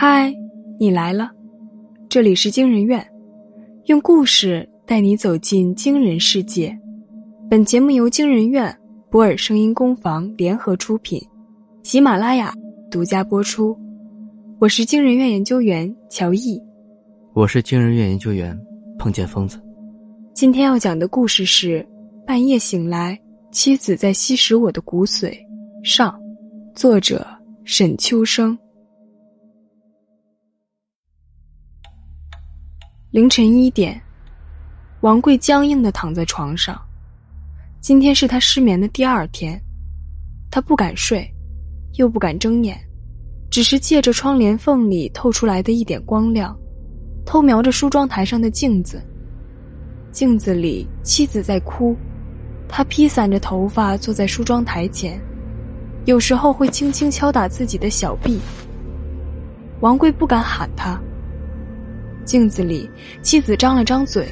嗨，你来了，这里是惊人院，用故事带你走进惊人世界。本节目由惊人院、博尔声音工坊联合出品，喜马拉雅独家播出。我是惊人院研究员乔毅，我是惊人院研究员碰见疯子。今天要讲的故事是：半夜醒来，妻子在吸食我的骨髓。上，作者沈秋生。凌晨一点，王贵僵硬的躺在床上。今天是他失眠的第二天，他不敢睡，又不敢睁眼，只是借着窗帘缝里透出来的一点光亮，偷瞄着梳妆台上的镜子。镜子里，妻子在哭，他披散着头发坐在梳妆台前，有时候会轻轻敲打自己的小臂。王贵不敢喊他。镜子里，妻子张了张嘴，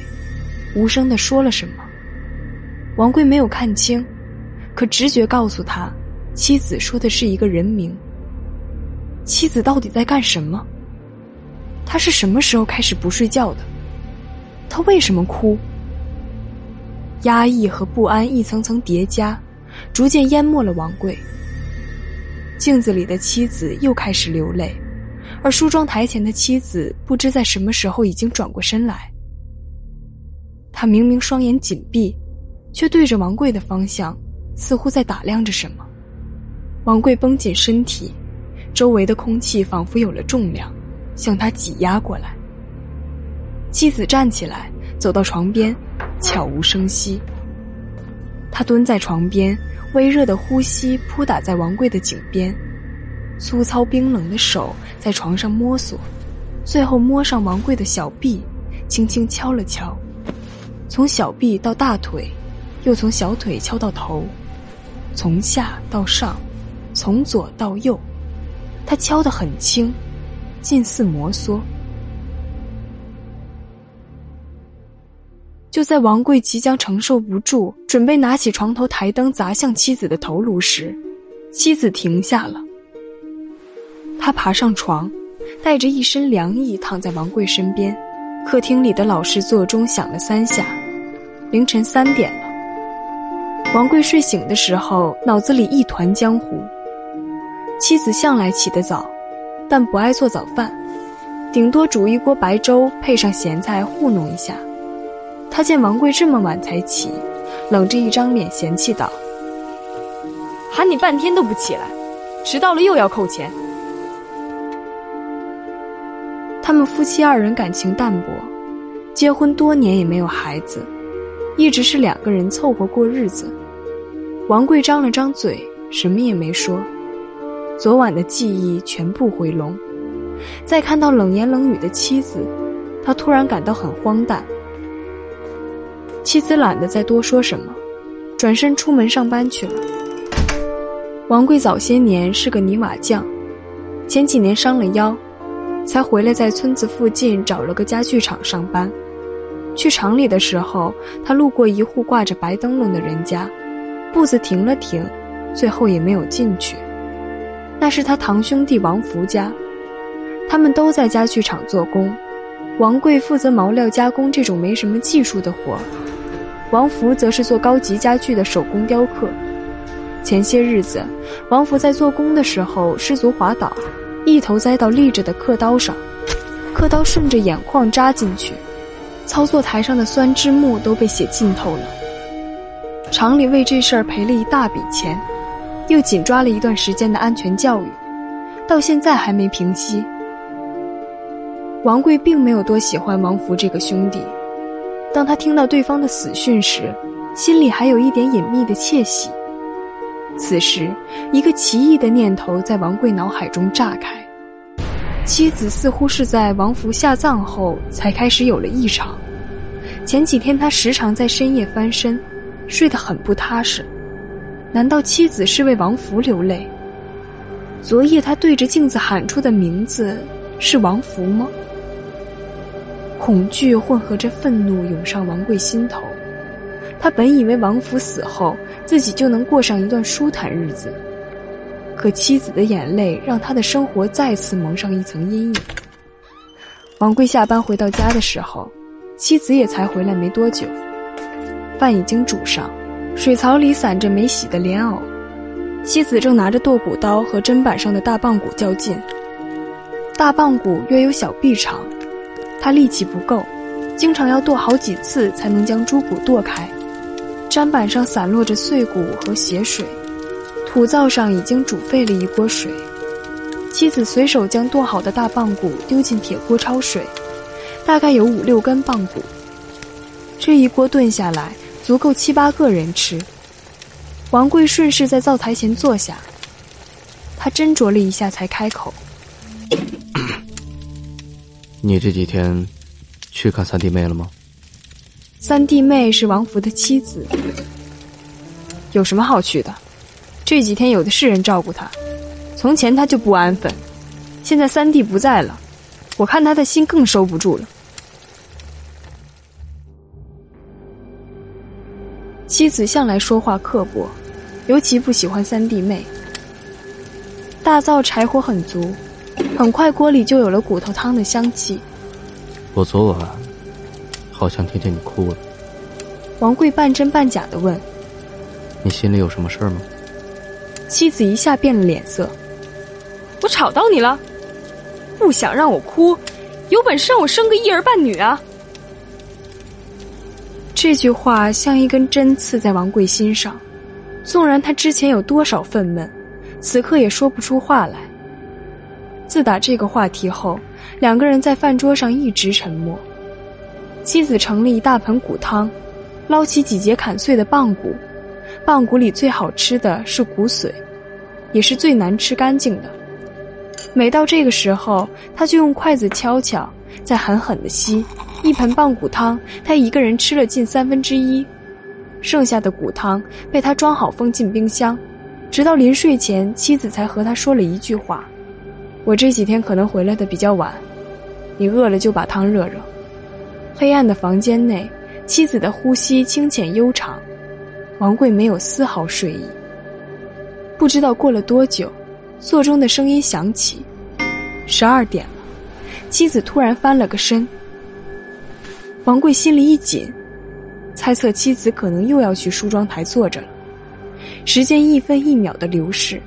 无声的说了什么。王贵没有看清，可直觉告诉他，妻子说的是一个人名。妻子到底在干什么？他是什么时候开始不睡觉的？他为什么哭？压抑和不安一层层叠加，逐渐淹没了王贵。镜子里的妻子又开始流泪。而梳妆台前的妻子不知在什么时候已经转过身来。他明明双眼紧闭，却对着王贵的方向，似乎在打量着什么。王贵绷紧身体，周围的空气仿佛有了重量，向他挤压过来。妻子站起来，走到床边，悄无声息。他蹲在床边，微热的呼吸扑打在王贵的颈边。粗糙冰冷的手在床上摸索，最后摸上王贵的小臂，轻轻敲了敲，从小臂到大腿，又从小腿敲到头，从下到上，从左到右，他敲得很轻，近似摩挲。就在王贵即将承受不住，准备拿起床头台灯砸向妻子的头颅时，妻子停下了。他爬上床，带着一身凉意躺在王贵身边。客厅里的老式座钟响了三下，凌晨三点了。王贵睡醒的时候，脑子里一团浆糊。妻子向来起得早，但不爱做早饭，顶多煮一锅白粥，配上咸菜糊弄一下。他见王贵这么晚才起，冷着一张脸嫌弃道：“喊你半天都不起来，迟到了又要扣钱。”他们夫妻二人感情淡薄，结婚多年也没有孩子，一直是两个人凑合过日子。王贵张了张嘴，什么也没说。昨晚的记忆全部回笼，再看到冷言冷语的妻子，他突然感到很荒诞。妻子懒得再多说什么，转身出门上班去了。王贵早些年是个泥瓦匠，前几年伤了腰。才回来，在村子附近找了个家具厂上班。去厂里的时候，他路过一户挂着白灯笼的人家，步子停了停，最后也没有进去。那是他堂兄弟王福家，他们都在家具厂做工。王贵负责毛料加工这种没什么技术的活，王福则是做高级家具的手工雕刻。前些日子，王福在做工的时候失足滑倒。一头栽到立着的刻刀上，刻刀顺着眼眶扎进去，操作台上的酸枝木都被血浸透了。厂里为这事儿赔了一大笔钱，又紧抓了一段时间的安全教育，到现在还没平息。王贵并没有多喜欢王福这个兄弟，当他听到对方的死讯时，心里还有一点隐秘的窃喜。此时，一个奇异的念头在王贵脑海中炸开。妻子似乎是在王福下葬后才开始有了异常。前几天他时常在深夜翻身，睡得很不踏实。难道妻子是为王福流泪？昨夜他对着镜子喊出的名字是王福吗？恐惧混合着愤怒涌上王贵心头。他本以为王福死后自己就能过上一段舒坦日子，可妻子的眼泪让他的生活再次蒙上一层阴影。王贵下班回到家的时候，妻子也才回来没多久，饭已经煮上，水槽里散着没洗的莲藕，妻子正拿着剁骨刀和砧板上的大棒骨较劲。大棒骨约有小臂长，他力气不够，经常要剁好几次才能将猪骨剁开。砧板上散落着碎骨和血水，土灶上已经煮沸了一锅水。妻子随手将剁好的大棒骨丢进铁锅焯水，大概有五六根棒骨。这一锅炖下来，足够七八个人吃。王贵顺势在灶台前坐下，他斟酌了一下，才开口。你这几天去看三弟妹了吗？三弟妹是王福的妻子，有什么好去的？这几天有的是人照顾他。从前他就不安分，现在三弟不在了，我看他的心更收不住了。妻子向来说话刻薄，尤其不喜欢三弟妹。大灶柴火很足。很快，锅里就有了骨头汤的香气。我昨晚好像听见你哭了。王贵半真半假的问：“你心里有什么事儿吗？”妻子一下变了脸色：“我吵到你了？不想让我哭，有本事让我生个一儿半女啊！”这句话像一根针刺在王贵心上，纵然他之前有多少愤懑，此刻也说不出话来。自打这个话题后，两个人在饭桌上一直沉默。妻子盛了一大盆骨汤，捞起几节砍碎的棒骨，棒骨里最好吃的是骨髓，也是最难吃干净的。每到这个时候，他就用筷子敲敲，再狠狠的吸。一盆棒骨汤，他一个人吃了近三分之一，剩下的骨汤被他装好封进冰箱，直到临睡前，妻子才和他说了一句话。我这几天可能回来的比较晚，你饿了就把汤热热。黑暗的房间内，妻子的呼吸清浅悠长，王贵没有丝毫睡意。不知道过了多久，座中的声音响起，十二点了。妻子突然翻了个身，王贵心里一紧，猜测妻子可能又要去梳妆台坐着了。时间一分一秒的流逝。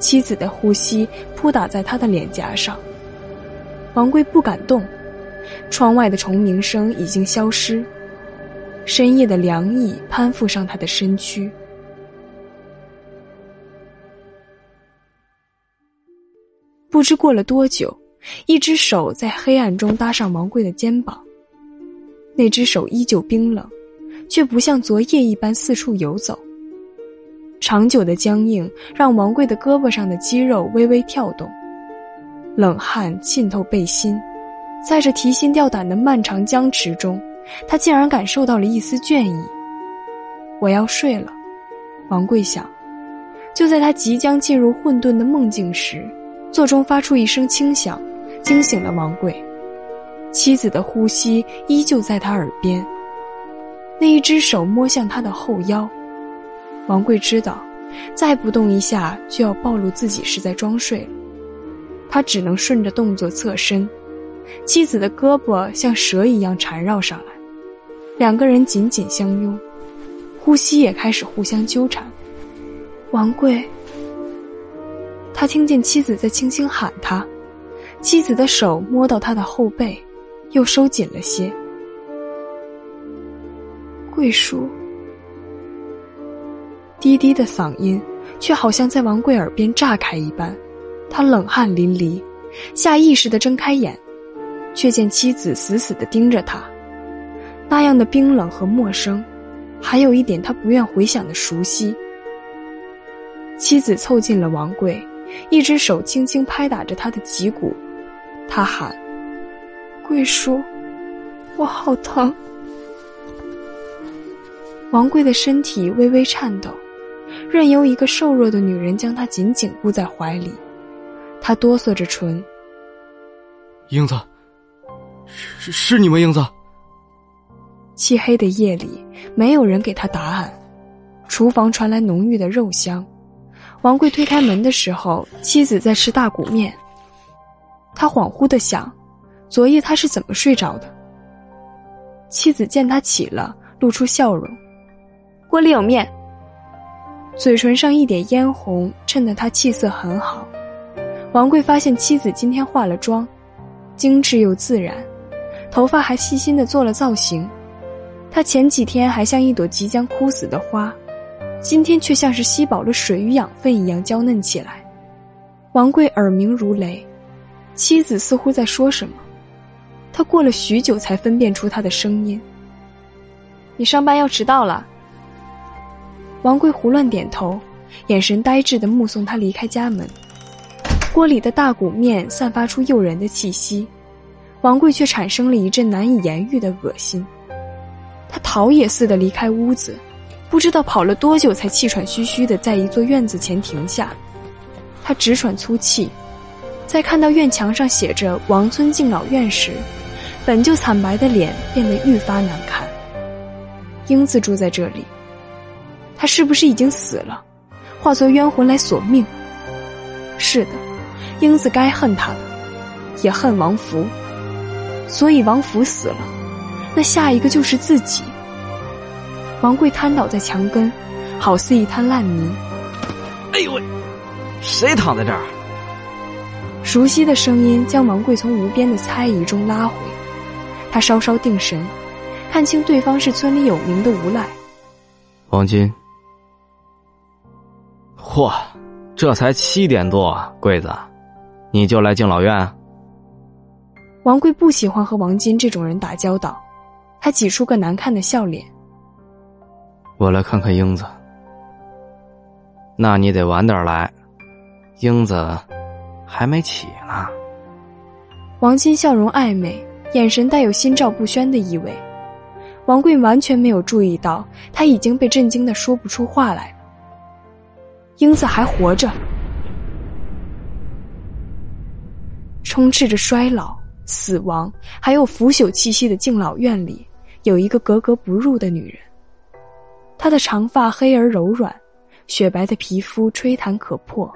妻子的呼吸扑打在他的脸颊上，王贵不敢动。窗外的虫鸣声已经消失，深夜的凉意攀附上他的身躯。不知过了多久，一只手在黑暗中搭上王贵的肩膀，那只手依旧冰冷，却不像昨夜一般四处游走。长久的僵硬让王贵的胳膊上的肌肉微微跳动，冷汗浸透背心，在这提心吊胆的漫长僵持中，他竟然感受到了一丝倦意。我要睡了，王贵想。就在他即将进入混沌的梦境时，座中发出一声轻响，惊醒了王贵。妻子的呼吸依旧在他耳边，那一只手摸向他的后腰。王贵知道，再不动一下就要暴露自己是在装睡了。他只能顺着动作侧身，妻子的胳膊像蛇一样缠绕上来，两个人紧紧相拥，呼吸也开始互相纠缠。王贵，他听见妻子在轻轻喊他，妻子的手摸到他的后背，又收紧了些。贵叔。低低的嗓音，却好像在王贵耳边炸开一般，他冷汗淋漓，下意识的睁开眼，却见妻子死死的盯着他，那样的冰冷和陌生，还有一点他不愿回想的熟悉。妻子凑近了王贵，一只手轻轻拍打着他的脊骨，他喊：“贵叔，我好疼。”王贵的身体微微颤抖。任由一个瘦弱的女人将他紧紧箍在怀里，他哆嗦着唇。英子，是是你吗？英子。漆黑的夜里，没有人给他答案。厨房传来浓郁的肉香，王贵推开门的时候，妻子在吃大骨面。他恍惚的想，昨夜他是怎么睡着的？妻子见他起了，露出笑容：“锅里有面。”嘴唇上一点嫣红，衬得他气色很好。王贵发现妻子今天化了妆，精致又自然，头发还细心的做了造型。她前几天还像一朵即将枯死的花，今天却像是吸饱了水与养分一样娇嫩起来。王贵耳鸣如雷，妻子似乎在说什么，他过了许久才分辨出她的声音：“你上班要迟到了。”王贵胡乱点头，眼神呆滞的目送他离开家门。锅里的大骨面散发出诱人的气息，王贵却产生了一阵难以言喻的恶心。他逃也似的离开屋子，不知道跑了多久，才气喘吁吁的在一座院子前停下。他直喘粗气，在看到院墙上写着“王村敬老院”时，本就惨白的脸变得愈发难看。英子住在这里，他是不是已经死了，化作冤魂来索命？是的。英子该恨他的，也恨王福，所以王福死了，那下一个就是自己。王贵瘫倒在墙根，好似一滩烂泥。哎呦喂，谁躺在这儿？熟悉的声音将王贵从无边的猜疑中拉回，他稍稍定神，看清对方是村里有名的无赖。王金。嚯，这才七点多，贵子。你就来敬老院？王贵不喜欢和王金这种人打交道，他挤出个难看的笑脸。我来看看英子。那你得晚点来，英子还没起呢。王金笑容暧昧，眼神带有心照不宣的意味。王贵完全没有注意到，他已经被震惊的说不出话来了。英子还活着。充斥着衰老、死亡，还有腐朽气息的敬老院里，有一个格格不入的女人。她的长发黑而柔软，雪白的皮肤吹弹可破，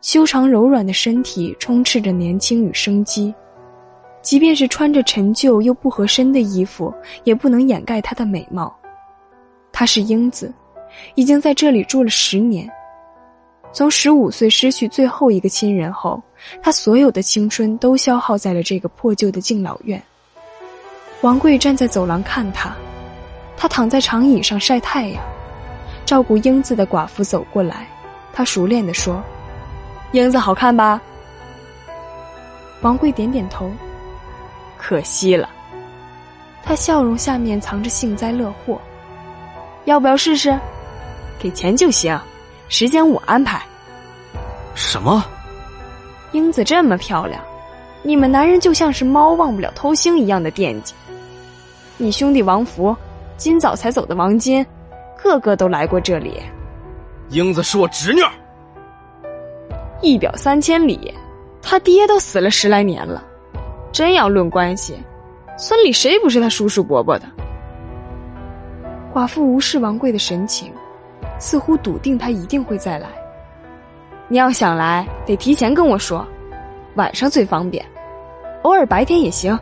修长柔软的身体充斥着年轻与生机。即便是穿着陈旧又不合身的衣服，也不能掩盖她的美貌。她是英子，已经在这里住了十年。从十五岁失去最后一个亲人后，他所有的青春都消耗在了这个破旧的敬老院。王贵站在走廊看他，他躺在长椅上晒太阳。照顾英子的寡妇走过来，他熟练地说：“英子好看吧？”王贵点点头。可惜了，他笑容下面藏着幸灾乐祸。要不要试试？给钱就行。时间我安排。什么？英子这么漂亮，你们男人就像是猫忘不了偷腥一样的惦记。你兄弟王福，今早才走的王金，个个都来过这里。英子是我侄女。一表三千里，他爹都死了十来年了，真要论关系，村里谁不是他叔叔伯伯的？寡妇无视王贵的神情。似乎笃定他一定会再来。你要想来，得提前跟我说，晚上最方便，偶尔白天也行。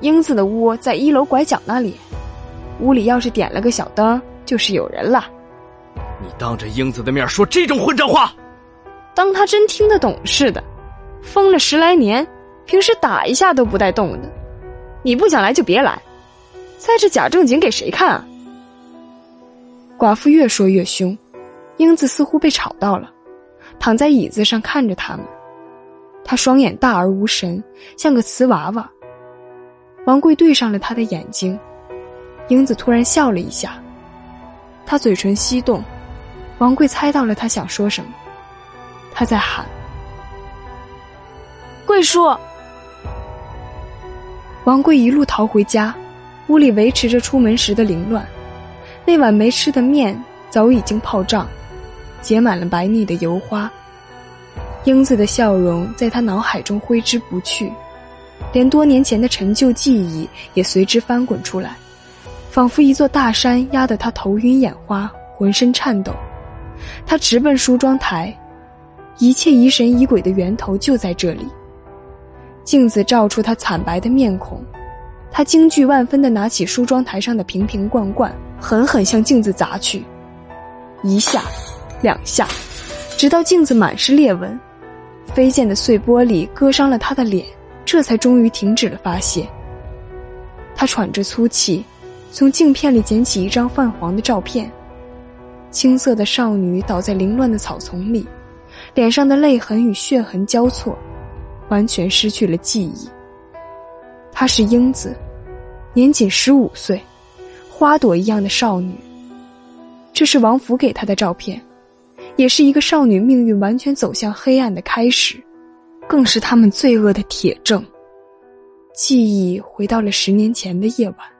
英子的屋在一楼拐角那里，屋里要是点了个小灯，就是有人了。你当着英子的面说这种混账话，当他真听得懂似的。疯了十来年，平时打一下都不带动的。你不想来就别来，在这假正经给谁看啊？寡妇越说越凶，英子似乎被吵到了，躺在椅子上看着他们。她双眼大而无神，像个瓷娃娃。王贵对上了他的眼睛，英子突然笑了一下，她嘴唇翕动，王贵猜到了她想说什么，他在喊：“贵叔。”王贵一路逃回家，屋里维持着出门时的凌乱。那碗没吃的面早已经泡胀，结满了白腻的油花。英子的笑容在他脑海中挥之不去，连多年前的陈旧记忆也随之翻滚出来，仿佛一座大山压得他头晕眼花，浑身颤抖。他直奔梳妆台，一切疑神疑鬼的源头就在这里。镜子照出他惨白的面孔，他惊惧万分的拿起梳妆台上的瓶瓶罐罐，狠狠向镜子砸去，一下，两下，直到镜子满是裂纹，飞溅的碎玻璃割伤了他的脸，这才终于停止了发泄。他喘着粗气，从镜片里捡起一张泛黄的照片，青涩的少女倒在凌乱的草丛里，脸上的泪痕与血痕交错。完全失去了记忆。她是英子，年仅十五岁，花朵一样的少女。这是王府给她的照片，也是一个少女命运完全走向黑暗的开始，更是他们罪恶的铁证。记忆回到了十年前的夜晚。